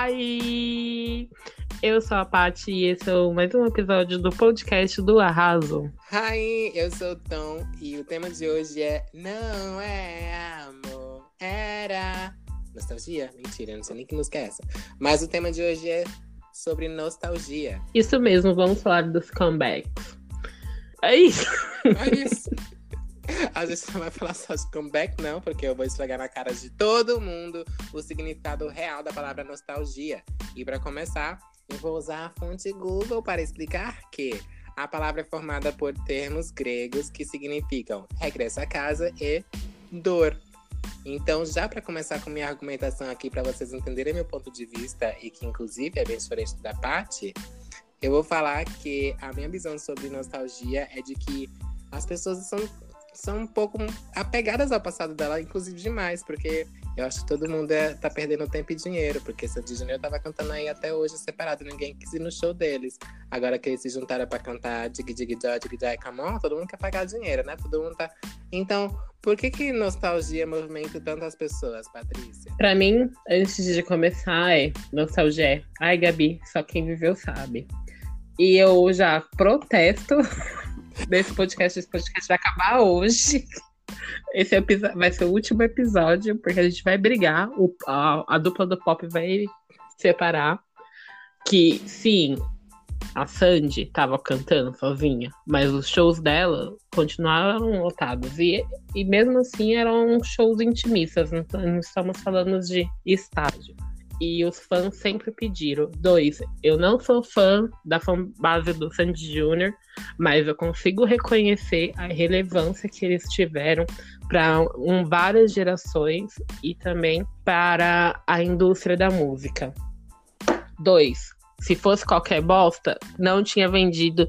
Hi! Eu sou a Paty e esse é mais um episódio do podcast do Arraso. Hi, eu sou o Tom e o tema de hoje é Não é amor, era. Nostalgia? Mentira, não sei nem que música é essa. Mas o tema de hoje é sobre nostalgia. Isso mesmo, vamos falar dos comebacks. É isso. É isso. A gente não vai falar de comeback, não, porque eu vou esfregar na cara de todo mundo o significado real da palavra nostalgia. E para começar, eu vou usar a fonte Google para explicar que a palavra é formada por termos gregos que significam regresso a casa e dor. Então, já para começar com minha argumentação aqui, para vocês entenderem meu ponto de vista e que, inclusive, é bem diferente da parte, eu vou falar que a minha visão sobre nostalgia é de que as pessoas são são um pouco apegadas ao passado dela, inclusive demais, porque eu acho que todo mundo é, tá perdendo tempo e dinheiro, porque Sandy Junior tava cantando aí até hoje separado, ninguém quis ir no show deles. Agora que eles se juntaram pra cantar Dig Dig Joy, Dig Joy, Come on, todo mundo quer pagar dinheiro, né? Todo mundo tá... Então, por que que nostalgia movimenta tantas pessoas, Patrícia? Pra mim, antes de começar, é nostalgia. Ai, Gabi, só quem viveu sabe. E eu já protesto desse podcast. Esse podcast vai acabar hoje. Esse vai ser o último episódio, porque a gente vai brigar. O, a, a dupla do pop vai separar. Que, sim, a Sandy tava cantando sozinha, mas os shows dela continuaram lotados. E, e mesmo assim eram shows intimistas, não, não estamos falando de estádio e os fãs sempre pediram. Dois, eu não sou fã da base do Sandy Jr., mas eu consigo reconhecer a relevância que eles tiveram para um, várias gerações e também para a indústria da música. Dois, se fosse qualquer bosta, não tinha vendido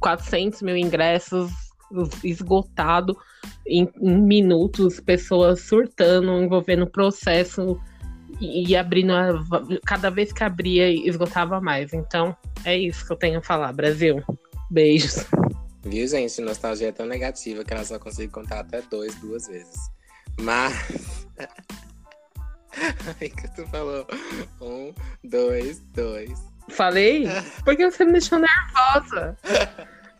400 mil ingressos esgotado em, em minutos, pessoas surtando, envolvendo processo e, abrindo a, cada vez que abria esgotava mais. Então é isso que eu tenho a falar, Brasil. Beijos. Viu, gente? Nostalgia é tão negativa que ela só consegue contar até dois, duas vezes. Mas. Aí que tu falou. Um, dois, dois. Falei? Porque você me deixou nervosa.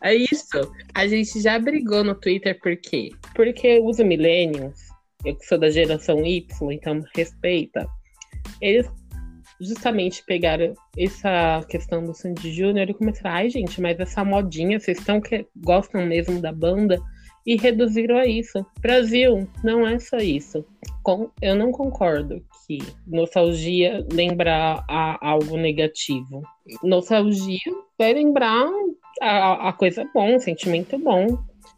É isso. A gente já brigou no Twitter, por quê? Porque os millennials, eu que sou da geração Y, então respeita, eles justamente pegaram essa questão do Sandy Júnior e começaram, ai gente, mas essa modinha, vocês estão que gostam mesmo da banda e reduziram a isso. Brasil, não é só isso. Com, eu não concordo que nostalgia lembrar algo negativo. Nostalgia vai lembrar a, a coisa bom, um sentimento bom.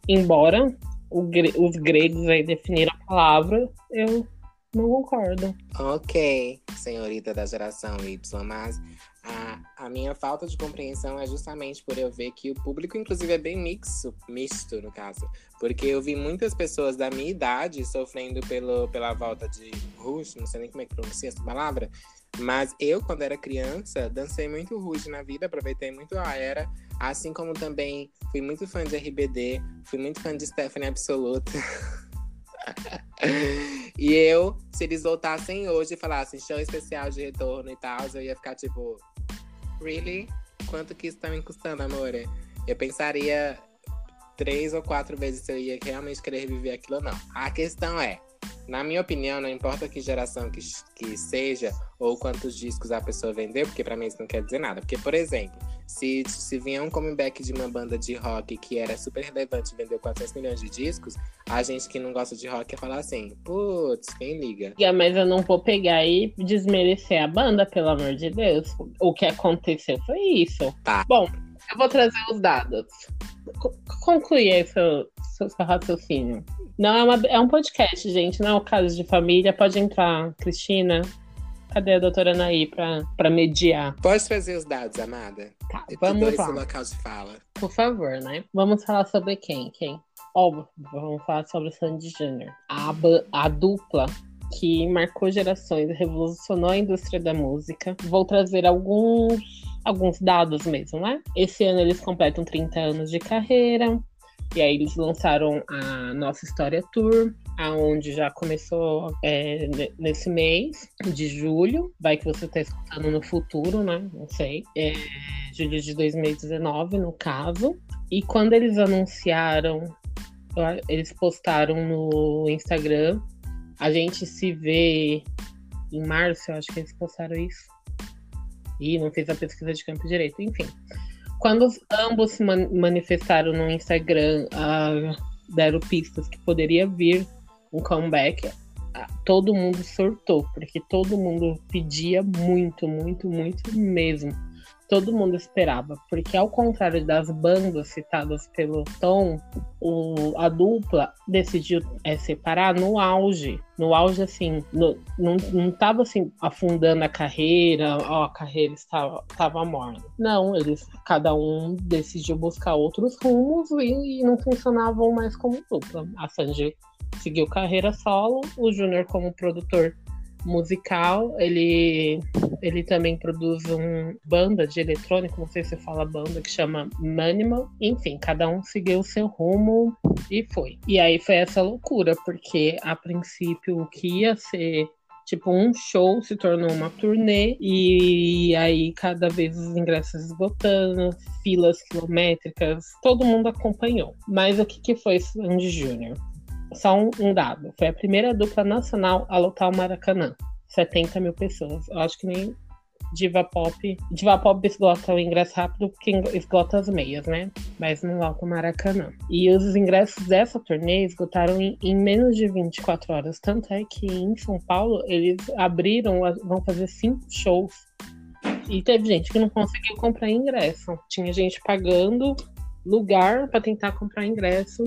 Embora os gregos aí definiram a palavra, eu não concordo. Ok, senhorita da geração Y, mas a, a minha falta de compreensão é justamente por eu ver que o público, inclusive, é bem mixo, misto, no caso. Porque eu vi muitas pessoas da minha idade sofrendo pelo, pela volta de Rush, não sei nem como é que pronuncia essa palavra, mas eu, quando era criança, dancei muito Rush na vida, aproveitei muito a era, assim como também fui muito fã de RBD, fui muito fã de Stephanie Absoluta. e eu, se eles voltassem hoje e falassem show especial de retorno e tal, eu ia ficar tipo, really? Quanto que isso tá me custando, amor? Eu pensaria três ou quatro vezes se eu ia realmente querer viver aquilo ou não. A questão é, na minha opinião, não importa que geração que, que seja ou quantos discos a pessoa vendeu, porque para mim isso não quer dizer nada. Porque, por exemplo, se, se vier um comeback de uma banda de rock que era super relevante e vendeu 400 milhões de discos, a gente que não gosta de rock ia falar assim, putz, quem liga? Mas eu não vou pegar e desmerecer a banda, pelo amor de Deus. O que aconteceu foi isso. Tá. Bom, eu vou trazer os dados. Concluir aí seu, seu, seu raciocínio. Não é, uma, é um podcast, gente, não é um caso de família. Pode entrar, Cristina. Cadê a doutora Anaí pra, pra mediar? Pode trazer os dados, amada? Tá, vamos lá. local de fala. Por favor, né? Vamos falar sobre quem? Quem? Óbvio, vamos falar sobre o Sandy Jr. A, a dupla que marcou gerações revolucionou a indústria da música. Vou trazer alguns, alguns dados mesmo, né? Esse ano eles completam 30 anos de carreira. E aí eles lançaram a Nossa História Tour, aonde já começou é, nesse mês de julho. Vai que você está escutando no futuro, né? Não sei. É, julho de 2019, no caso. E quando eles anunciaram, eles postaram no Instagram, a gente se vê em março, eu acho que eles postaram isso. E não fez a pesquisa de campo direito, enfim. Quando ambos se manifestaram no Instagram, uh, deram pistas que poderia vir um comeback, todo mundo surtou, porque todo mundo pedia muito, muito, muito mesmo todo mundo esperava, porque ao contrário das bandas citadas pelo Tom, o, a dupla decidiu é, separar no auge, no auge assim, no, não, não assim afundando a carreira, ó, a carreira estava, estava morna. Não, eles cada um decidiu buscar outros rumos e, e não funcionavam mais como dupla. A Sanji seguiu carreira solo, o Júnior como produtor musical. Ele, ele também produz uma banda de eletrônico, não sei se fala banda, que chama Manimal. Enfim, cada um seguiu o seu rumo e foi. E aí foi essa loucura, porque a princípio o que ia ser tipo um show se tornou uma turnê e aí cada vez os ingressos esgotando, filas quilométricas, todo mundo acompanhou. Mas o que, que foi Sandy Júnior? só um, um, dado. Foi a primeira dupla nacional a lotar o Maracanã. 70 mil pessoas. Eu acho que nem Diva Pop. Diva Pop esgota o ingresso rápido porque esgota as meias, né? Mas não lota o Maracanã. E os ingressos dessa turnê esgotaram em, em, menos de 24 horas. Tanto é que em São Paulo eles abriram, vão fazer cinco shows. E teve gente que não conseguiu comprar ingresso. Tinha gente pagando lugar para tentar comprar ingresso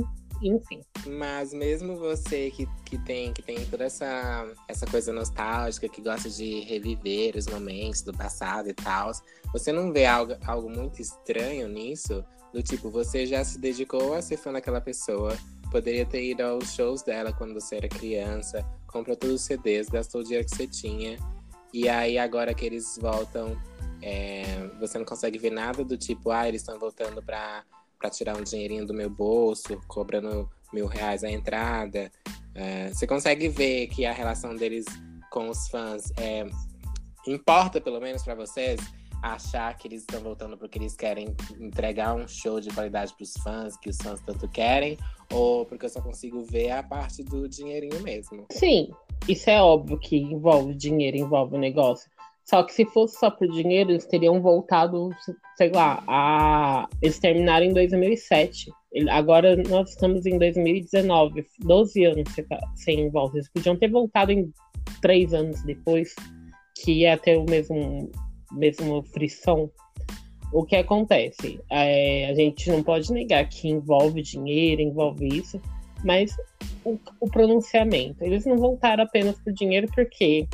enfim. Mas mesmo você que, que, tem, que tem toda essa, essa coisa nostálgica, que gosta de reviver os momentos do passado e tal, você não vê algo, algo muito estranho nisso? Do tipo, você já se dedicou a ser fã daquela pessoa, poderia ter ido aos shows dela quando você era criança, comprou todos os CDs, gastou o dinheiro que você tinha, e aí agora que eles voltam, é, você não consegue ver nada do tipo, ah, eles estão voltando para para tirar um dinheirinho do meu bolso, cobrando mil reais a entrada. É, você consegue ver que a relação deles com os fãs é, importa, pelo menos para vocês, achar que eles estão voltando porque eles querem entregar um show de qualidade para os fãs, que os fãs tanto querem, ou porque eu só consigo ver a parte do dinheirinho mesmo. Sim, isso é óbvio que envolve dinheiro, envolve negócio. Só que se fosse só por dinheiro, eles teriam voltado, sei lá, a. Eles terminaram em 2007. Agora nós estamos em 2019, 12 anos sem volta. Eles podiam ter voltado em três anos depois, que ia ter o mesmo, mesmo frição. O que acontece? É, a gente não pode negar que envolve dinheiro, envolve isso, mas o, o pronunciamento. Eles não voltaram apenas por dinheiro, porque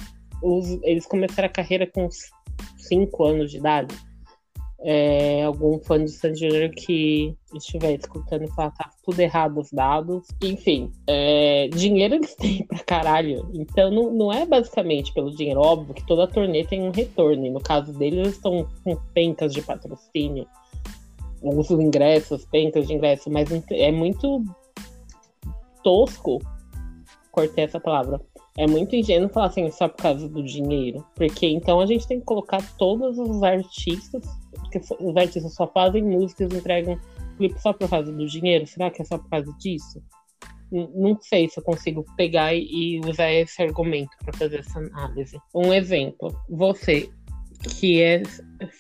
os, eles começaram a carreira com 5 anos de idade. É, algum fã de Sandy Júnior que estiver escutando falar tá tudo errado os dados. Enfim, é, dinheiro eles têm pra caralho. Então não, não é basicamente pelo dinheiro. Óbvio que toda turnê tem um retorno. E no caso deles, eles estão com pencas de patrocínio. Os ingressos, pencas de ingresso, mas é muito tosco. Cortei essa palavra é muito ingênuo falar assim só por causa do dinheiro. Porque então a gente tem que colocar todos os artistas, porque os artistas só fazem músicas, entregam clipe só por causa do dinheiro. Será que é só por causa disso? Não sei se eu consigo pegar e usar esse argumento para fazer essa análise. Um exemplo, você que é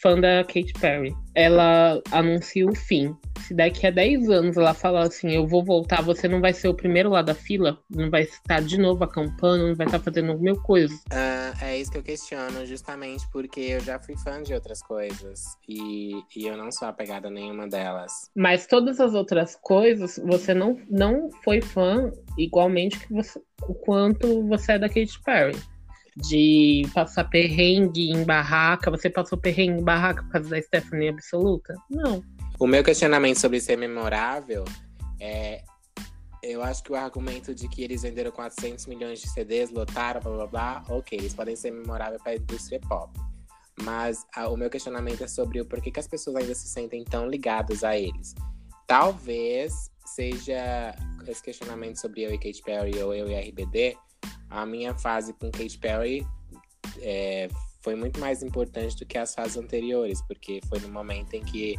fã da Katy Perry, ela anuncia o fim se daqui a 10 anos ela falar assim, eu vou voltar, você não vai ser o primeiro lá da fila, não vai estar de novo acampando, não vai estar fazendo mil coisas. Uh, é isso que eu questiono, justamente porque eu já fui fã de outras coisas e, e eu não sou apegada a nenhuma delas. Mas todas as outras coisas, você não, não foi fã igualmente que você, o quanto você é da Katy Perry de passar perrengue em barraca. Você passou perrengue em barraca por causa da Stephanie Absoluta? Não. O meu questionamento sobre ser memorável é. Eu acho que o argumento de que eles venderam 400 milhões de CDs, lotaram, blá blá blá, ok, eles podem ser memoráveis para a indústria pop. Mas a, o meu questionamento é sobre o porquê que as pessoas ainda se sentem tão ligadas a eles. Talvez seja esse questionamento sobre eu e Katy Perry ou eu e RBD, a minha fase com Katy Perry é, foi muito mais importante do que as fases anteriores, porque foi no momento em que,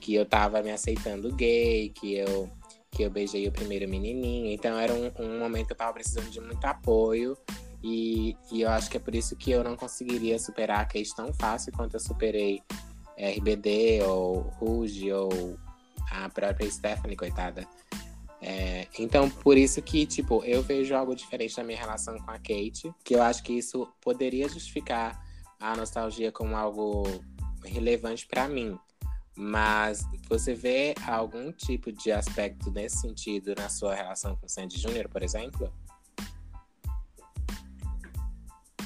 que eu tava me aceitando gay, que eu, que eu beijei o primeiro menininho. Então era um, um momento que eu tava precisando de muito apoio. E, e eu acho que é por isso que eu não conseguiria superar a Kate tão fácil quanto eu superei RBD ou Rouge ou a própria Stephanie, coitada. É, então, por isso que, tipo, eu vejo algo diferente na minha relação com a Kate, que eu acho que isso poderia justificar a nostalgia como algo relevante para mim. Mas você vê algum tipo de aspecto nesse sentido na sua relação com Sandy Júnior, por exemplo?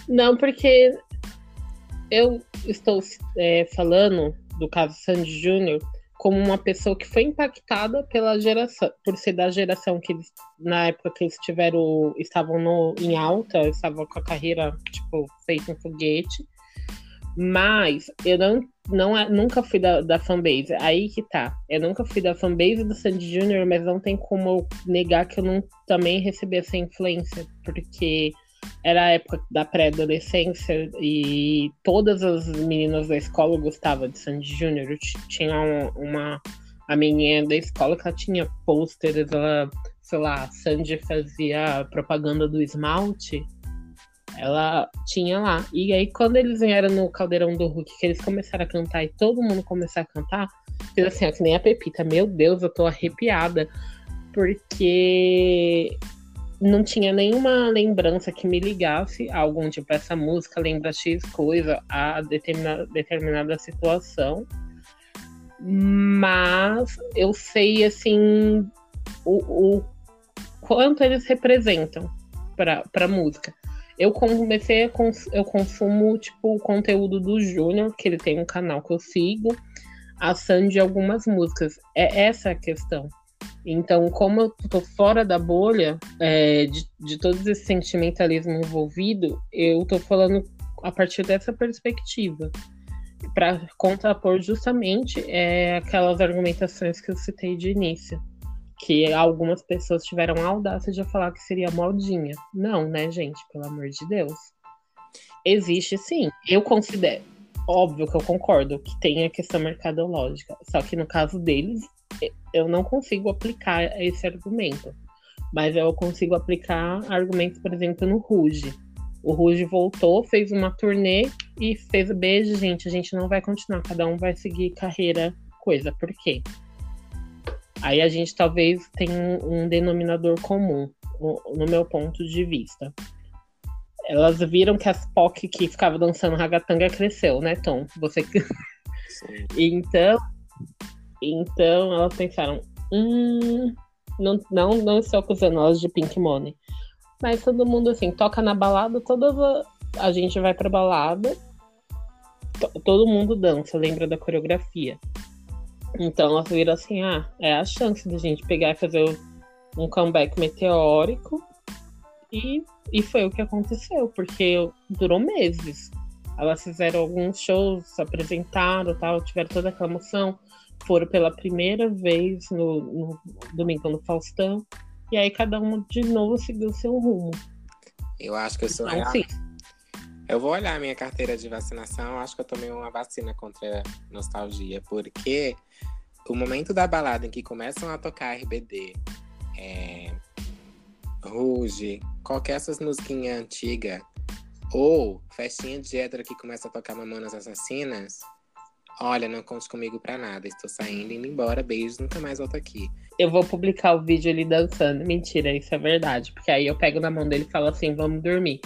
Não, porque eu estou é, falando do caso Sandy Júnior como uma pessoa que foi impactada pela geração, por ser da geração que eles, na época que eles tiveram, estavam no, em alta, estavam com a carreira, tipo, feita um foguete. Mas eu não, não é, nunca fui da, da fanbase. Aí que tá. Eu nunca fui da fanbase do Sandy Jr., mas não tem como negar que eu não também recebi essa influência. Porque era a época da pré-adolescência e todas as meninas da escola gostavam de Sandy Júnior. Tinha uma, a menina da escola que ela tinha pôsteres, ela, sei lá, Sandy fazia propaganda do esmalte. Ela tinha lá. E aí, quando eles vieram no Caldeirão do Hulk, que eles começaram a cantar e todo mundo começou a cantar, fez assim, ó, que nem a Pepita. Meu Deus, eu tô arrepiada. Porque não tinha nenhuma lembrança que me ligasse a algum tipo, essa música lembra X coisa, a determinada, determinada situação. Mas eu sei, assim, o, o quanto eles representam para a música. Eu comecei a cons eu consumo tipo o conteúdo do Júnior, que ele tem um canal que eu sigo, a Sandy algumas músicas. É essa a questão. Então, como eu tô fora da bolha é, de, de todo esse sentimentalismo envolvido, eu tô falando a partir dessa perspectiva para contrapor justamente é, aquelas argumentações que eu citei de início, que algumas pessoas tiveram a audácia de falar que seria modinha. Não, né, gente? Pelo amor de Deus. Existe sim. Eu considero, óbvio que eu concordo que tem a questão mercadológica, só que no caso deles, eu não consigo aplicar esse argumento. Mas eu consigo aplicar argumentos, por exemplo, no Ruge. O Ruge voltou, fez uma turnê e fez o beijo, gente. A gente não vai continuar, cada um vai seguir carreira, coisa. Por quê? Aí a gente talvez tenha um denominador comum, no meu ponto de vista. Elas viram que as POC que ficava dançando ragatanga cresceu, né, Tom? Você então, então elas pensaram, hum, não, não, não estou acusando elas de Pink Money. Mas todo mundo assim, toca na balada, toda a, a gente vai pra balada, todo mundo dança, lembra da coreografia. Então elas viram assim, ah, é a chance da gente pegar e fazer um comeback meteórico. E, e foi o que aconteceu, porque durou meses. Elas fizeram alguns shows, se apresentaram tal, tiveram toda aquela emoção foram pela primeira vez no, no domingo no Faustão. E aí cada um de novo seguiu seu rumo. Eu acho que eu sou. Então, sim. Eu vou olhar minha carteira de vacinação. Acho que eu tomei uma vacina contra nostalgia, porque o momento da balada em que começam a tocar RBD, é, Ruge, qualquer essas musiquinhas antigas, ou festinha de hétero que começa a tocar Mamonas Assassinas, Olha, não conte comigo pra nada. Estou saindo, indo embora. Beijos, nunca mais volto aqui. Eu vou publicar o vídeo ele dançando. Mentira, isso é verdade. Porque aí eu pego na mão dele e falo assim: vamos dormir.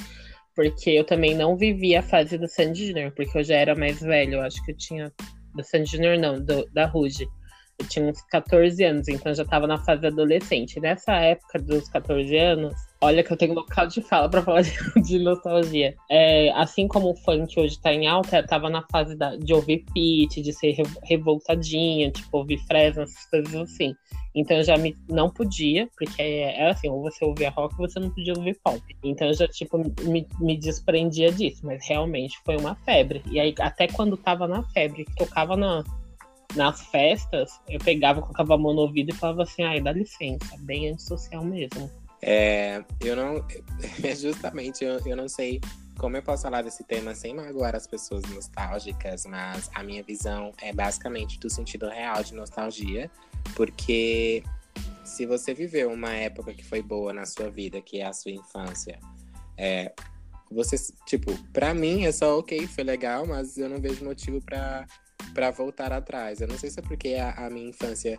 Porque eu também não vivi a fase do Sandy Junior, porque eu já era mais velho. Eu acho que eu tinha. Do Sandy Junior, não, do, da Ruge. Eu tinha uns 14 anos, então já tava na fase adolescente. Nessa época dos 14 anos, Olha que eu tenho local de fala pra falar de, de nostalgia. É, assim como o funk hoje tá em alta, eu tava na fase da, de ouvir Pete, de ser revoltadinha, tipo, ouvir Fresno, essas coisas assim. Então eu já me, não podia, porque era é assim, ou você ouvia rock ou você não podia ouvir pop. Então eu já, tipo, me, me desprendia disso, mas realmente foi uma febre. E aí, até quando tava na febre, tocava na, nas festas, eu pegava, colocava a mão no ouvido e falava assim, ai, dá licença, bem antissocial mesmo. É, eu não. Justamente, eu, eu não sei como eu posso falar desse tema sem magoar as pessoas nostálgicas, mas a minha visão é basicamente do sentido real de nostalgia, porque se você viveu uma época que foi boa na sua vida, que é a sua infância, é, você, tipo, pra mim é só ok, foi legal, mas eu não vejo motivo pra, pra voltar atrás. Eu não sei se é porque a, a minha infância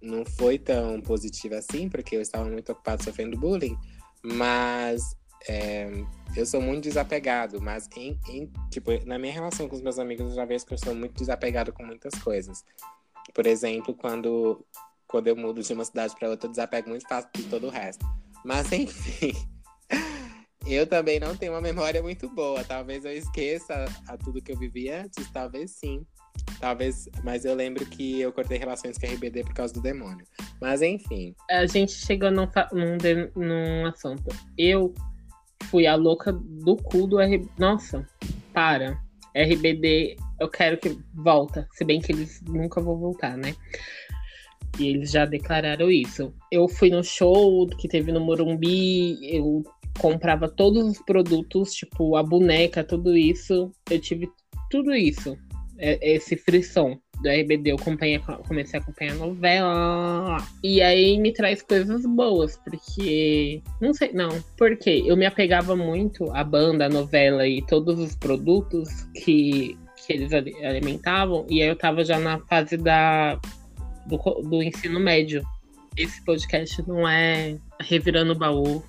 não foi tão positiva assim, porque eu estava muito ocupado sofrendo bullying, mas é, eu sou muito desapegado, mas em, em, tipo, na minha relação com os meus amigos, eu já vejo que eu sou muito desapegado com muitas coisas. Por exemplo, quando, quando eu mudo de uma cidade para outra, eu desapego muito fácil de todo o resto. Mas enfim, eu também não tenho uma memória muito boa. Talvez eu esqueça a tudo que eu vivi antes, talvez sim. Talvez, mas eu lembro que eu cortei relações com a RBD por causa do demônio. Mas enfim. A gente chegou num, num, num assunto. Eu fui a louca do cu do RBD. Nossa, para. RBD, eu quero que volta. Se bem que eles nunca vão voltar, né? E eles já declararam isso. Eu fui no show que teve no Morumbi, eu comprava todos os produtos, tipo a boneca, tudo isso. Eu tive tudo isso. É, esse frisson do RBD, eu comecei a acompanhar a novela. E aí me traz coisas boas, porque. Não sei, não. Porque eu me apegava muito à banda, à novela e todos os produtos que, que eles alimentavam. E aí eu tava já na fase da, do, do ensino médio. Esse podcast não é revirando o baú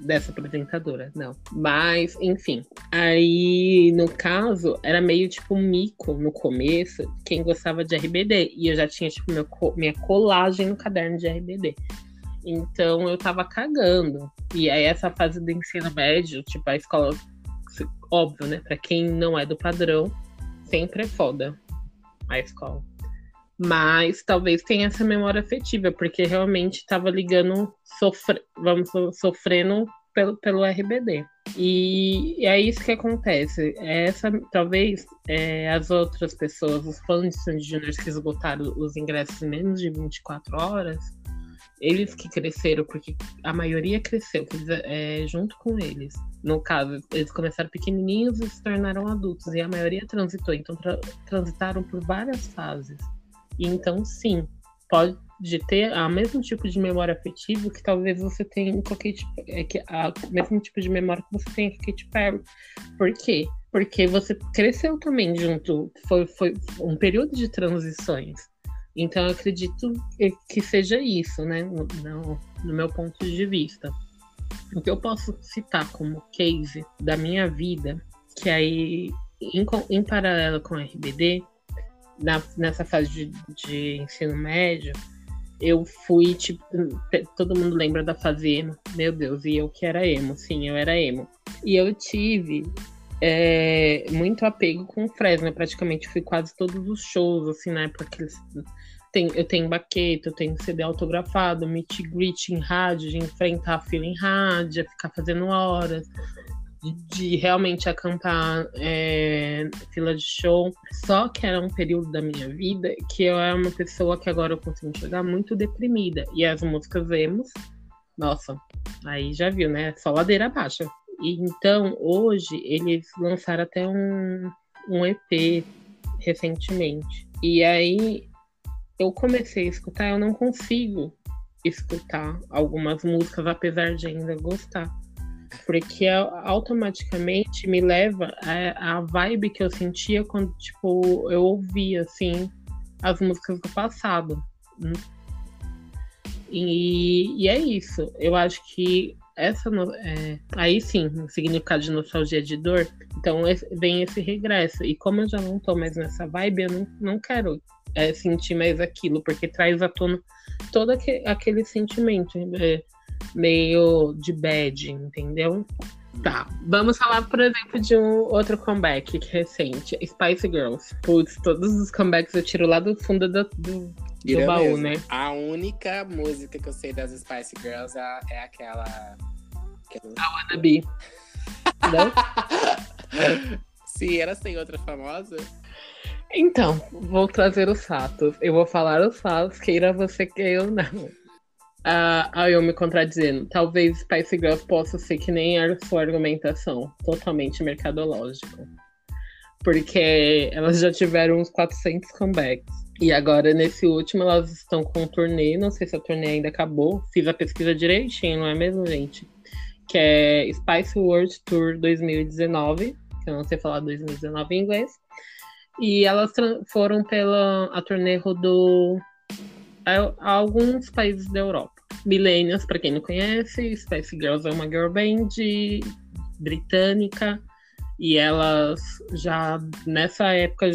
dessa apresentadora, não. Mas, enfim. Aí, no caso, era meio tipo um mico no começo, quem gostava de RBD. E eu já tinha, tipo, meu, minha colagem no caderno de RBD. Então eu tava cagando. E aí, essa fase do ensino médio, tipo, a escola, óbvio, né? Pra quem não é do padrão, sempre é foda a escola. Mas talvez tenha essa memória afetiva, porque realmente estava ligando, sofre, vamos sofrendo pelo, pelo RBD. E, e é isso que acontece. Essa, talvez é, as outras pessoas, os fãs de Sandy Juniors que esgotaram os ingressos em menos de 24 horas, eles que cresceram, porque a maioria cresceu é, junto com eles. No caso, eles começaram pequenininhos e se tornaram adultos, e a maioria transitou, então tra transitaram por várias fases. E então, sim, pode ter o mesmo tipo de memória afetiva que talvez você tenha com Katy é, a, o mesmo tipo de memória que você tem com a Katy Perry. Por quê? Porque você cresceu também junto, foi, foi um período de transições. Então eu acredito que seja isso, né? No, no, no meu ponto de vista. O que eu posso citar como case da minha vida, que aí, em, em paralelo com a RBD, na, nessa fase de, de ensino médio, eu fui, tipo, todo mundo lembra da fase emo. Meu Deus, e eu que era emo, sim, eu era emo. E eu tive é, muito apego com o Fresno, eu praticamente fui quase todos os shows, assim, na época que eles... Tem, eu tenho baqueta, eu tenho CD autografado, meet greet em rádio, de enfrentar a fila em rádio, ficar fazendo horas de realmente acampar é, fila de show. Só que era um período da minha vida que eu era uma pessoa que agora eu consigo enxergar muito deprimida. E as músicas emos, nossa, aí já viu, né? Só ladeira baixa. E então, hoje, eles lançaram até um, um EP recentemente. E aí eu comecei a escutar, eu não consigo escutar algumas músicas, apesar de ainda gostar porque automaticamente me leva a, a vibe que eu sentia quando, tipo, eu ouvia, assim, as músicas do passado. E, e é isso. Eu acho que essa é, aí sim, o significado de nostalgia de dor, então vem esse regresso. E como eu já não tô mais nessa vibe, eu não, não quero é, sentir mais aquilo, porque traz à tona todo aquele, aquele sentimento. É, meio de bad, entendeu? Tá, vamos falar, por exemplo, de um outro comeback recente, Spice Girls. Putz, todos os comebacks eu tiro lá do fundo do, do, do baú, mesmo. né? A única música que eu sei das Spice Girls é, é aquela... aquela... A Wanna Be. Não? Sim, elas têm outra famosa? Então, vou trazer os fatos. Eu vou falar os fatos, queira você queira ou não. Ah, aí eu me contradizendo. Talvez Spice Girls possa ser que nem a sua argumentação, totalmente mercadológico. Porque elas já tiveram uns 400 comebacks. E agora, nesse último, elas estão com um turnê. Não sei se a turnê ainda acabou. Fiz a pesquisa direitinho, não é mesmo, gente? Que é Spice World Tour 2019. Que eu não sei falar 2019 em inglês. E elas foram pela. A turnê rodou a, a alguns países da Europa. Millennials, para quem não conhece, Spice Girls é uma girl band britânica. E elas já nessa época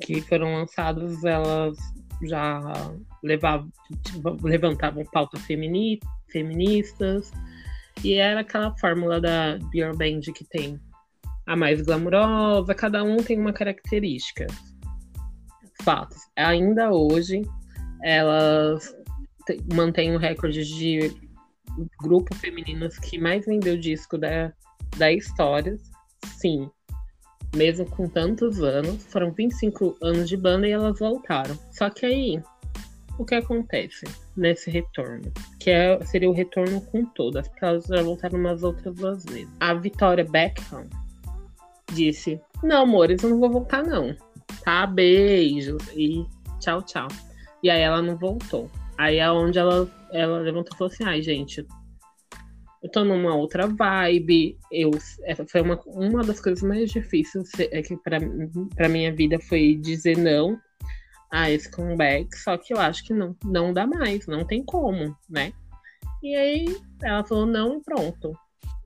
que foram lançadas, elas já levavam, tipo, levantavam pautas femini, feministas. E era aquela fórmula da girl band que tem a mais glamurosa, cada um tem uma característica. Fatos. Ainda hoje, elas mantêm o recorde de grupo feminino que mais vendeu disco da, da história. Sim. Mesmo com tantos anos, foram 25 anos de banda e elas voltaram. Só que aí, o que acontece nesse retorno? Que é, seria o retorno com todas, porque elas já voltaram umas outras duas vezes. A Vitória Beckham disse: Não, amores, eu não vou voltar, não. Tá? Beijos e tchau, tchau. E aí ela não voltou. Aí é onde ela, ela levantou e falou assim: ai, gente, eu tô numa outra vibe. Eu, essa foi uma, uma das coisas mais difíceis é que pra, pra minha vida foi dizer não a esse comeback. Só que eu acho que não, não dá mais, não tem como, né? E aí ela falou não pronto.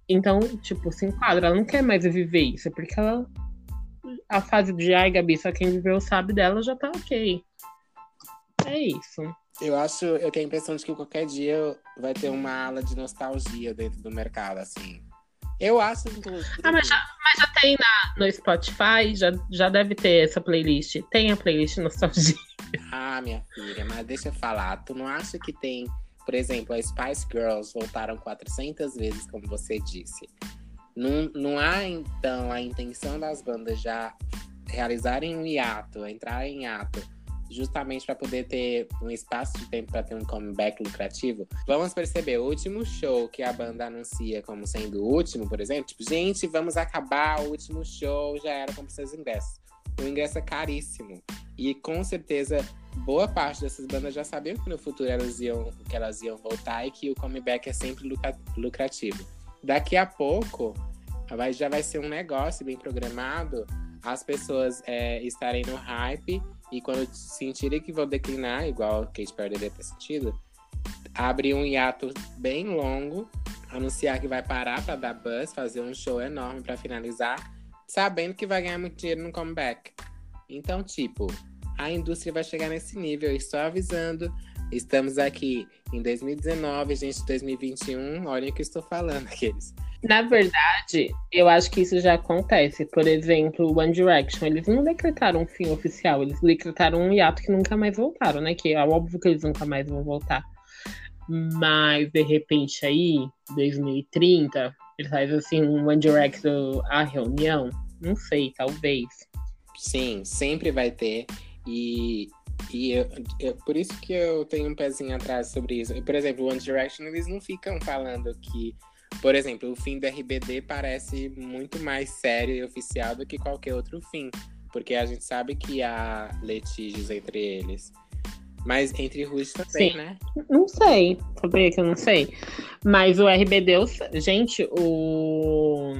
Então, tipo, se enquadra, ela não quer mais viver isso, porque ela. A fase de ai, Gabi, só quem viveu sabe dela já tá ok. É isso. Eu acho, eu tenho a impressão de que qualquer dia vai ter uma ala de nostalgia dentro do mercado, assim. Eu acho, inclusive. Ah, mas já, mas já tem na, no Spotify, já, já deve ter essa playlist. Tem a playlist nostalgia. Ah, minha filha, mas deixa eu falar. Tu não acha que tem por exemplo, as Spice Girls voltaram 400 vezes, como você disse. Não, não há, então, a intenção das bandas já realizarem um hiato, entrar em hiato, justamente para poder ter um espaço de tempo para ter um comeback lucrativo. Vamos perceber, o último show que a banda anuncia como sendo o último, por exemplo, tipo, gente, vamos acabar, o último show já era com seus ingressos. O ingresso é caríssimo. E com certeza boa parte dessas bandas já sabiam que no futuro elas iam, que elas iam voltar e que o comeback é sempre lucrativo. Daqui a pouco vai, já vai ser um negócio bem programado, as pessoas é, estarem no hype e quando sentirem que vão declinar, igual que Katy Perry deve ter sentido, abrir um hiato bem longo, anunciar que vai parar para dar buzz, fazer um show enorme para finalizar, sabendo que vai ganhar muito dinheiro no comeback. Então, tipo, a indústria vai chegar nesse nível. Estou avisando. Estamos aqui em 2019, gente, 2021. Olhem o que estou falando, aqueles. Na verdade, eu acho que isso já acontece. Por exemplo, One Direction, eles não decretaram um fim oficial, eles decretaram um hiato que nunca mais voltaram, né? Que é óbvio que eles nunca mais vão voltar. Mas, de repente, aí, 2030, eles fazem assim, um One Direction, a reunião. Não sei, talvez. Sim, sempre vai ter. E, e eu, eu, por isso que eu tenho um pezinho atrás sobre isso. Por exemplo, One Direction, eles não ficam falando que, por exemplo, o fim do RBD parece muito mais sério e oficial do que qualquer outro fim. Porque a gente sabe que há litígios entre eles. Mas entre Rush também, Sim. né? Não sei. Sabia que eu não sei. Mas o RBD, gente, o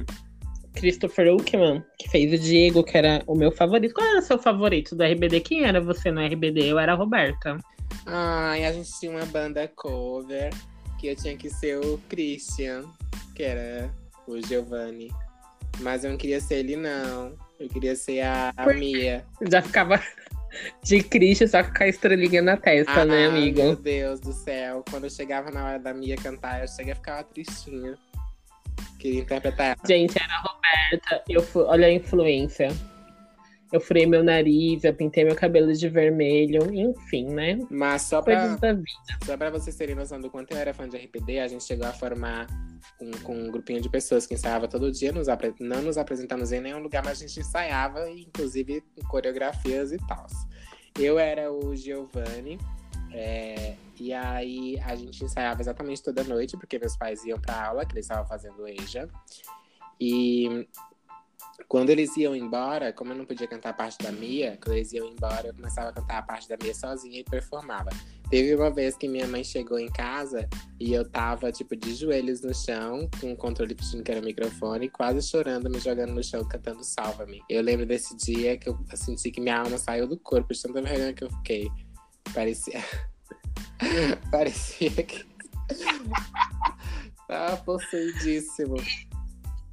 Christopher Uckman, que fez o Diego, que era o meu favorito. Qual era o seu favorito do RBD? Quem era você no RBD? Eu era a Roberta. Ai, a gente tinha uma banda cover que eu tinha que ser o Christian, que era o Giovanni. Mas eu não queria ser ele, não. Eu queria ser a, a Mia. Já ficava de Christian, só com a estrelinha na testa, né, ah, né, amigo? Meu Deus do céu. Quando eu chegava na hora da Mia cantar, eu cheguei a ficar tristinha. Queria interpretar ela. Gente, era a Roberta. Eu, olha a influência. Eu furei meu nariz, eu pintei meu cabelo de vermelho, enfim, né? Mas só pra, só pra vocês terem noção do quanto eu era fã de RPD, a gente chegou a formar um, com um grupinho de pessoas que ensaiava todo dia. Nos não nos apresentamos em nenhum lugar, mas a gente ensaiava, inclusive coreografias e tal. Eu era o Giovanni. É, e aí a gente ensaiava exatamente toda noite, porque meus pais iam para aula, que eles estavam fazendo EJA. E quando eles iam embora, como eu não podia cantar a parte da Mia, quando eles iam embora, eu começava a cantar a parte da Mia sozinha e performava. Teve uma vez que minha mãe chegou em casa e eu tava, tipo, de joelhos no chão, com o controle pedindo que era o microfone, quase chorando, me jogando no chão, cantando Salva-me. Eu lembro desse dia que eu senti que minha alma saiu do corpo, de tanta vergonha que eu fiquei. Parecia. Parecia que. Tava possuidíssimo.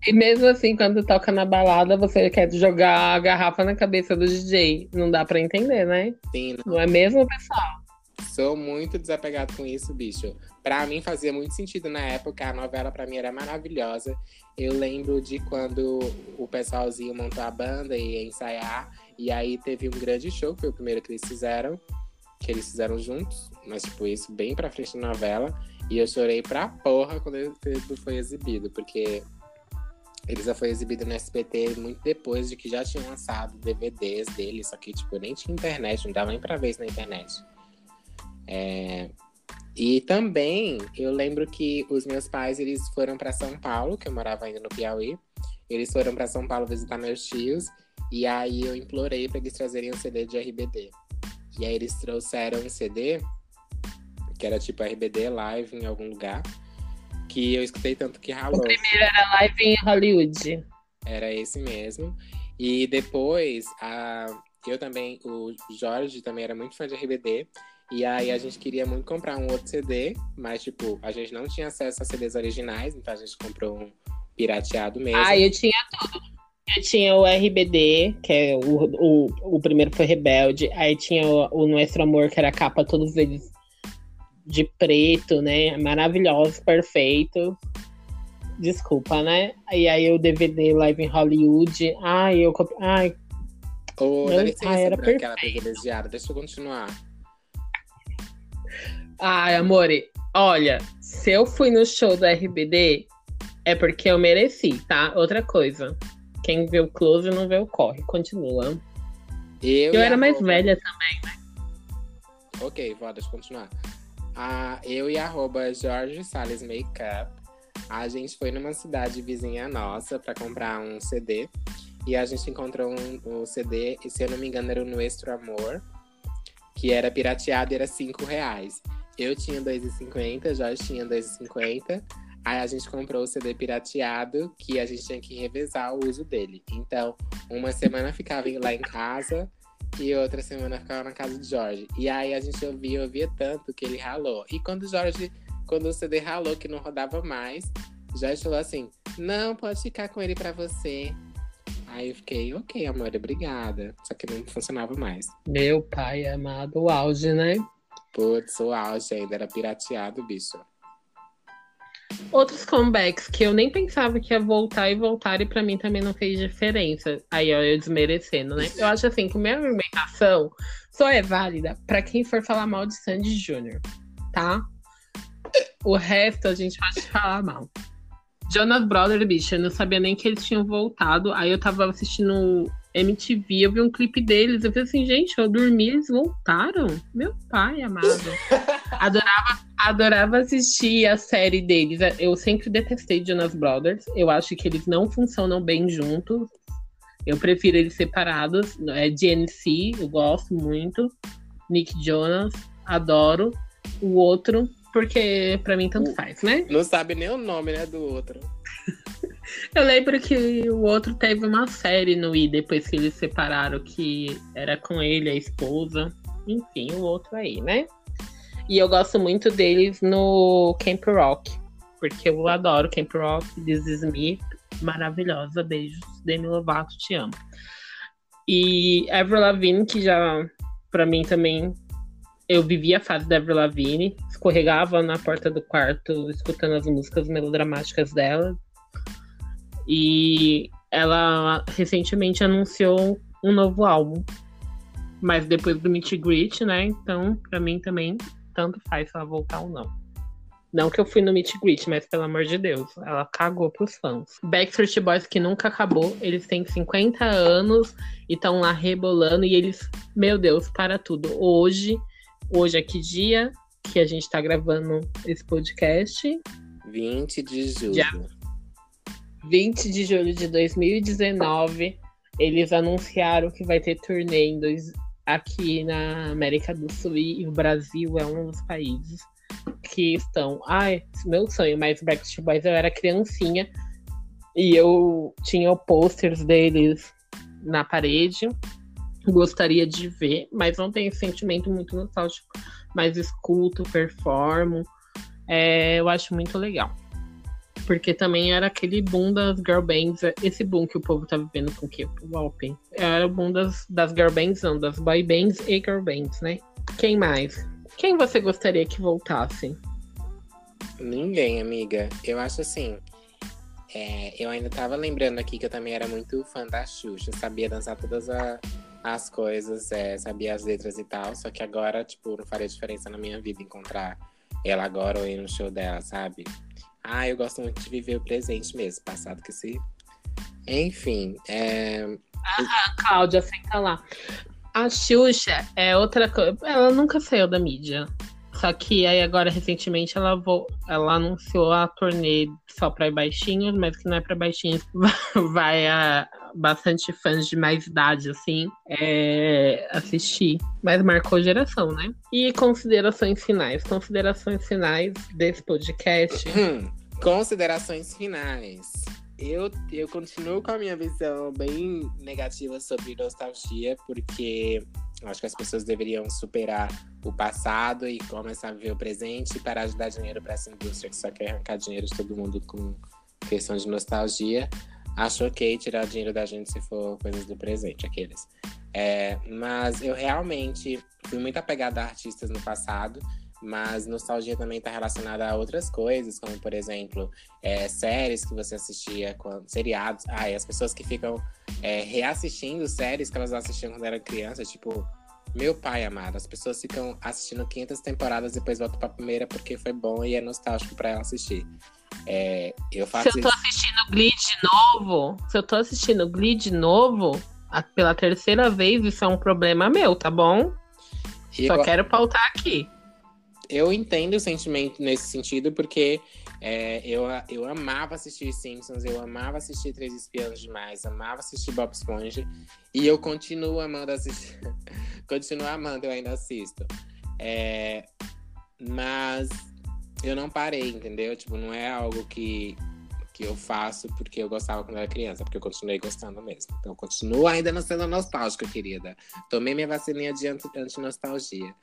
E mesmo assim, quando toca na balada, você quer jogar a garrafa na cabeça do DJ. Não dá pra entender, né? Sim. Não, não é mesmo, pessoal? Sou muito desapegado com isso, bicho. Pra mim fazia muito sentido na época, a novela pra mim era maravilhosa. Eu lembro de quando o pessoalzinho montou a banda e ia ensaiar. E aí teve um grande show, que foi o primeiro que eles fizeram. Que eles fizeram juntos. Mas, tipo, isso bem pra frente da novela. E eu chorei pra porra quando ele foi exibido, porque ele já foi exibido no SBT muito depois de que já tinham lançado DVDs dele, só que, tipo, nem tinha internet, não dava nem pra ver isso na internet. É... E também, eu lembro que os meus pais, eles foram para São Paulo, que eu morava ainda no Piauí. Eles foram para São Paulo visitar meus tios, e aí eu implorei para eles trazerem um CD de RBD. E aí eles trouxeram um CD, que era tipo RBD live em algum lugar que eu escutei tanto que ralou. O primeiro era Live em Hollywood. Era esse mesmo. E depois, a... eu também, o Jorge também era muito fã de RBD. E aí a gente queria muito comprar um outro CD, mas tipo, a gente não tinha acesso a CDs originais, então a gente comprou um pirateado mesmo. Ah, eu tinha tudo. Eu tinha o RBD, que é o, o, o primeiro foi Rebelde. Aí tinha o, o Nuestro Amor, que era a capa todos eles de preto, né? Maravilhoso, perfeito. Desculpa, né? E aí o DVD Live em Hollywood. Ai, eu Ai. Ô, oh, dá licença, ai, era aquela privilegiada. Deixa eu continuar. Ai, amore, olha, se eu fui no show do RBD, é porque eu mereci, tá? Outra coisa. Quem vê o close não vê o corre. Continua. Eu, eu era mais velha também, né? Ok, eu continuar. A, eu e arroba Jorge Salles Makeup, a gente foi numa cidade vizinha nossa para comprar um CD. E a gente encontrou um, um, CD, e se eu não me engano era o Nuestro Amor, que era pirateado e era 5 reais. Eu tinha 2,50, Jorge tinha 2,50. Aí a gente comprou o CD pirateado, que a gente tinha que revezar o uso dele. Então, uma semana ficava lá em casa, e outra semana ficava na casa de Jorge. E aí a gente ouvia, ouvia tanto que ele ralou. E quando o Jorge, quando o CD ralou, que não rodava mais, Jorge falou assim: Não, pode ficar com ele para você. Aí eu fiquei, ok, amor, obrigada. Só que não funcionava mais. Meu pai amado, o auge, né? Putz, o auge ainda era pirateado, bicho. Outros comebacks que eu nem pensava que ia voltar e voltar, e pra mim também não fez diferença. Aí, ó, eu desmerecendo, né? Eu acho assim que minha argumentação só é válida para quem for falar mal de Sandy Júnior, tá? O resto a gente pode falar mal. Jonas Brothers, bicho, eu não sabia nem que eles tinham voltado. Aí eu tava assistindo MTV, eu vi um clipe deles, eu falei assim, gente, eu dormi, eles voltaram. Meu pai amado. adorava, adorava assistir a série deles. Eu sempre detestei Jonas Brothers. Eu acho que eles não funcionam bem juntos. Eu prefiro eles separados. É GNC, eu gosto muito. Nick Jonas, adoro. O outro, porque para mim tanto faz, né? Não sabe nem o nome, né, do outro. Eu lembro que o outro teve uma série no I depois que eles separaram, que era com ele, a esposa. Enfim, o outro aí, né? E eu gosto muito deles no Camp Rock, porque eu adoro Camp Rock, This Is Me, maravilhosa. Beijos, Demi Lovato, te amo. E Avril Lavigne, que já, pra mim também, eu vivi a fase da Avril Lavigne, escorregava na porta do quarto escutando as músicas melodramáticas dela, e ela recentemente anunciou um novo álbum. Mas depois do Meet Greet, né? Então, pra mim também, tanto faz se ela voltar ou não. Não que eu fui no Meet Greet, mas pelo amor de Deus, ela cagou pros fãs. Backstreet Boys que nunca acabou, eles têm 50 anos e estão lá rebolando e eles, meu Deus, para tudo. Hoje, hoje é que dia que a gente tá gravando esse podcast? 20 de julho. Dia 20 de julho de 2019, eles anunciaram que vai ter turnê em dois, aqui na América do Sul e o Brasil é um dos países que estão. Ai, meu sonho, mas Backstreet Boys eu era criancinha e eu tinha posters deles na parede. Gostaria de ver, mas não tenho sentimento muito nostálgico. Mas escuto, performo. É, eu acho muito legal. Porque também era aquele boom das girl bands. Esse boom que o povo tá vivendo com o que? O Alpen. Era o boom das, das girl bands, não, das boy bands e girl bands, né? Quem mais? Quem você gostaria que voltasse? Ninguém, amiga. Eu acho assim. É, eu ainda tava lembrando aqui que eu também era muito fã da Xuxa, sabia dançar todas a, as coisas, é, sabia as letras e tal. Só que agora, tipo, não faria diferença na minha vida encontrar ela agora ou ir no show dela, sabe? Ah, eu gosto muito de viver o presente mesmo, passado que se. Enfim. É... Ah, Cláudia, senta lá. A Xuxa é outra coisa. Ela nunca saiu da mídia. Só que aí agora, recentemente, ela, vo... ela anunciou a turnê só para baixinhos, mas que não é para baixinhos, vai a bastante fãs de mais idade, assim, é... assistir. Mas marcou geração, né? E considerações finais. Considerações finais desse podcast. considerações finais. Eu, eu continuo com a minha visão bem negativa sobre nostalgia, porque acho que as pessoas deveriam superar o passado e começar a viver o presente e parar de dar dinheiro para essa indústria que só quer arrancar dinheiro de todo mundo com questão de nostalgia. Acho ok tirar dinheiro da gente se for coisas do presente, aqueles. É, mas eu realmente fui muito apegada a artistas no passado mas nostalgia também está relacionada a outras coisas, como por exemplo, é, séries que você assistia, quando, seriados. Ah, e as pessoas que ficam é, reassistindo séries que elas assistiam quando eram crianças, tipo, meu pai amado, as pessoas ficam assistindo 500 temporadas e depois voltam pra primeira porque foi bom e é nostálgico para ela assistir. É, eu faço se eu tô isso. assistindo Glee de novo, se eu tô assistindo Glee de novo, a, pela terceira vez, isso é um problema meu, tá bom? Só eu... quero pautar aqui eu entendo o sentimento nesse sentido, porque é, eu, eu amava assistir Simpsons, eu amava assistir Três Espiãs Demais, amava assistir Bob Esponja, e eu continuo amando assistir. continuo amando, eu ainda assisto. É, mas eu não parei, entendeu? Tipo, não é algo que, que eu faço porque eu gostava quando era criança, porque eu continuei gostando mesmo. Então, continuo ainda não sendo nostálgica, querida. Tomei minha vacininha de anti-nostalgia.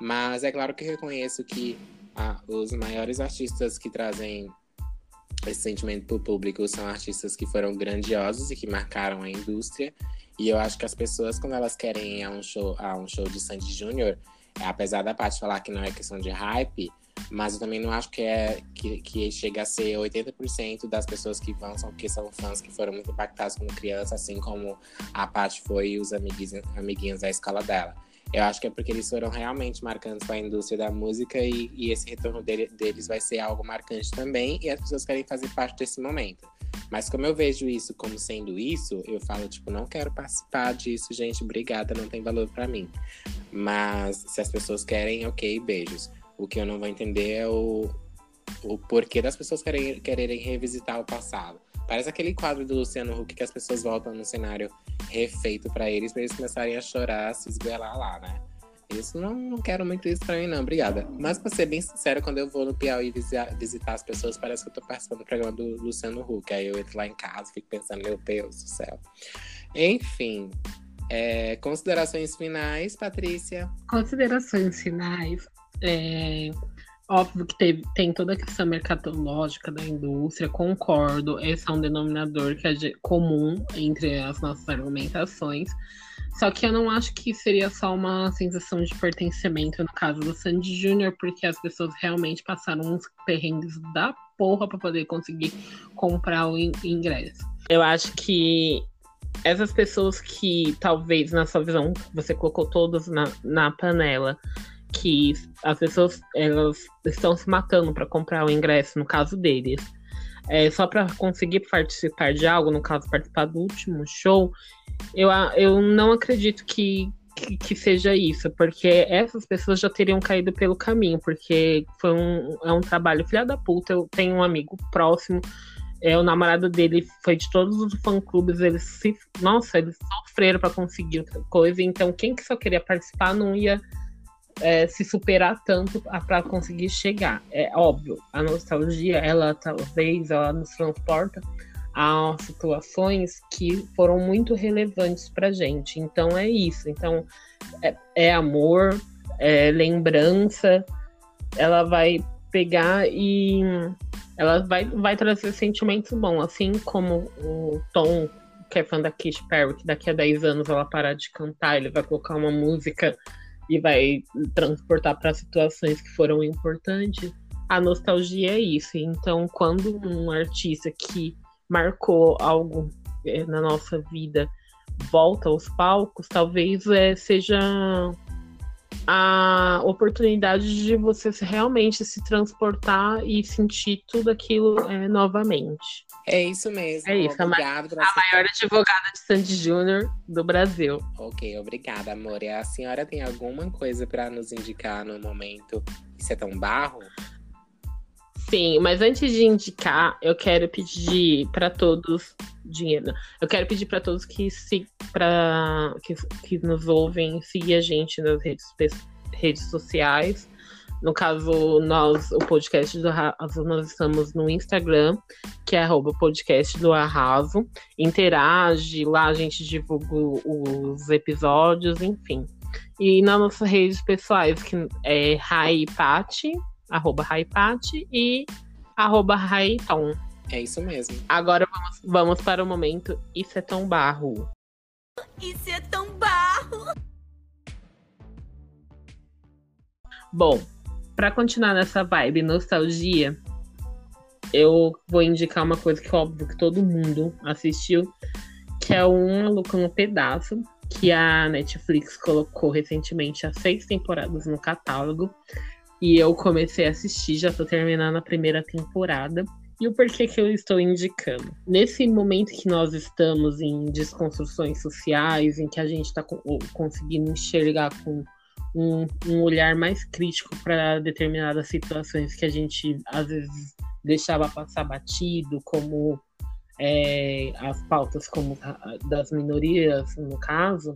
Mas é claro que reconheço que ah, os maiores artistas que trazem esse sentimento para o público são artistas que foram grandiosos e que marcaram a indústria. E eu acho que as pessoas, quando elas querem ir a um show, a um show de Sandy Júnior, apesar da parte falar que não é questão de hype, mas eu também não acho que é que, que chega a ser 80% das pessoas que vão são porque são fãs que foram muito impactados como criança, assim como a parte foi e os amiguinhos, amiguinhos da escola dela. Eu acho que é porque eles foram realmente marcantes para a indústria da música e, e esse retorno dele, deles vai ser algo marcante também e as pessoas querem fazer parte desse momento. Mas como eu vejo isso como sendo isso, eu falo, tipo, não quero participar disso, gente, obrigada, não tem valor para mim. Mas se as pessoas querem, ok, beijos. O que eu não vou entender é o, o porquê das pessoas querem, quererem revisitar o passado. Parece aquele quadro do Luciano Huck que as pessoas voltam no cenário refeito para eles, para eles começarem a chorar, se esguelar lá, né? Isso não, não quero muito isso pra mim, não, obrigada. Mas pra ser bem sincero, quando eu vou no Piauí visitar, visitar as pessoas, parece que eu tô participando do programa do Luciano Huck. Aí eu entro lá em casa fico pensando, meu Deus do céu. Enfim, é, considerações finais, Patrícia? Considerações finais. É, Óbvio que teve, tem toda a questão mercadológica da indústria, concordo. Esse é um denominador que é comum entre as nossas argumentações. Só que eu não acho que seria só uma sensação de pertencimento no caso do Sandy Júnior, porque as pessoas realmente passaram uns perrengues da porra para poder conseguir comprar o ingresso. Eu acho que essas pessoas que talvez, na sua visão, você colocou todos na, na panela que as pessoas elas estão se matando para comprar o ingresso, no caso deles, é, só para conseguir participar de algo, no caso, participar do último show, eu, eu não acredito que, que, que, seja isso, porque essas pessoas já teriam caído pelo caminho, porque foi um, é um trabalho filha da puta. Eu tenho um amigo próximo, é, o namorado dele foi de todos os fã-clubes, eles se. Nossa, eles sofreram para conseguir coisa, então quem que só queria participar não ia é, se superar tanto para conseguir chegar. É óbvio, a nostalgia, ela talvez ela nos transporta a situações que foram muito relevantes para gente. Então é isso. Então é, é amor, é lembrança. Ela vai pegar e ela vai, vai trazer sentimentos bons, assim como o Tom, que é fã da Katy Perry, que daqui a 10 anos ela parar de cantar, ele vai colocar uma música e vai transportar para situações que foram importantes. A nostalgia é isso. Então, quando um artista que marcou algo é, na nossa vida volta aos palcos, talvez é, seja a oportunidade de você realmente se transportar e sentir tudo aquilo é, novamente. É isso mesmo. É isso. Obrigado a, ma a maior advogada de Sandy Júnior do Brasil. Ok, obrigada, amor. E a senhora tem alguma coisa para nos indicar no momento? Isso é tão barro? Sim, mas antes de indicar, eu quero pedir para todos dinheiro. Eu quero pedir para todos que se para que, que nos ouvem seguir a gente nas redes, redes sociais. No caso, nós, o podcast do Arraso, nós estamos no Instagram, que é podcast do Arraso. Interage, lá a gente divulga os episódios, enfim. E nas nossas redes pessoais, que é Raipati, arroba Raipati e arroba Raiton. É isso mesmo. Agora vamos, vamos para o momento Isso é tão barro. Isso é tão barro. Bom, para continuar nessa vibe nostalgia, eu vou indicar uma coisa que óbvio que todo mundo assistiu, que é um Maluco no Pedaço, que a Netflix colocou recentemente as seis temporadas no catálogo. E eu comecei a assistir, já tô terminando a primeira temporada. E o porquê que eu estou indicando? Nesse momento que nós estamos em desconstruções sociais, em que a gente está conseguindo enxergar com um, um olhar mais crítico para determinadas situações que a gente às vezes deixava passar batido, como é, as pautas como das minorias, no caso,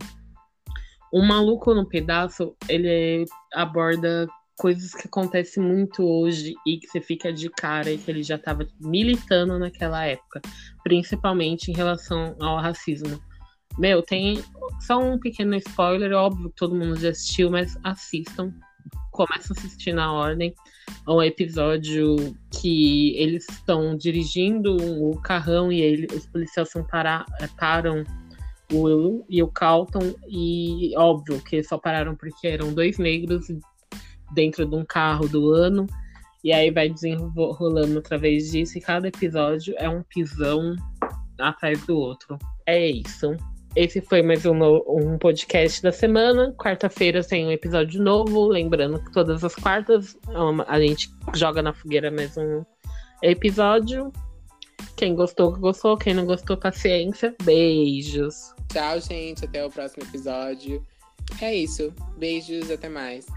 o Maluco no Pedaço, ele aborda coisas que acontecem muito hoje e que você fica de cara e que ele já estava militando naquela época, principalmente em relação ao racismo. Meu, tem só um pequeno spoiler, óbvio que todo mundo já assistiu, mas assistam. Começa a assistir na ordem. É um episódio que eles estão dirigindo o carrão e ele, os policiais são para, é, param o Will e o Calton e óbvio que só pararam porque eram dois negros dentro de um carro do ano. E aí vai desenrolando através disso. E cada episódio é um pisão atrás do outro. É isso. Esse foi mais um, um podcast da semana. Quarta-feira tem um episódio novo. Lembrando que todas as quartas a gente joga na fogueira mais um episódio. Quem gostou, gostou. Quem não gostou, paciência. Beijos. Tchau, gente. Até o próximo episódio. É isso. Beijos. Até mais.